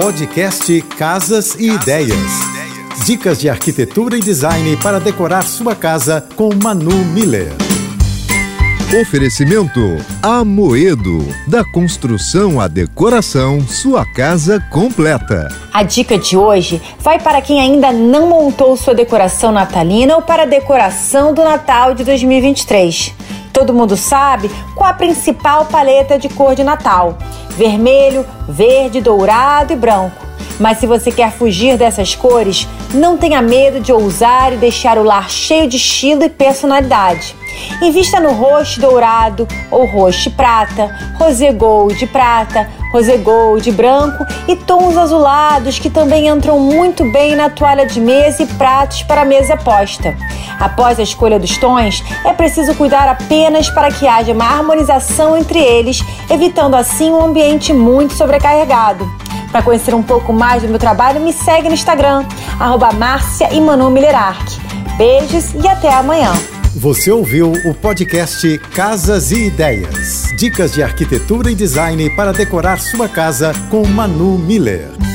Podcast Casas e Ideias. Dicas de arquitetura e design para decorar sua casa com Manu Miller. Oferecimento Amoedo. Da construção à decoração, sua casa completa. A dica de hoje vai para quem ainda não montou sua decoração natalina ou para a decoração do Natal de 2023. Todo mundo sabe qual a principal paleta de cor de Natal: vermelho, verde, dourado e branco. Mas se você quer fugir dessas cores, não tenha medo de ousar e deixar o lar cheio de estilo e personalidade. Invista no roxo dourado ou roxo prata, rosé gold prata, rosé gold branco e tons azulados que também entram muito bem na toalha de mesa e pratos para mesa posta. Após a escolha dos tons, é preciso cuidar apenas para que haja uma harmonização entre eles, evitando assim um ambiente muito sobrecarregado. Para conhecer um pouco mais do meu trabalho, me segue no Instagram, arroba Márcia Beijos e até amanhã. Você ouviu o podcast Casas e Ideias. Dicas de arquitetura e design para decorar sua casa com Manu Miller.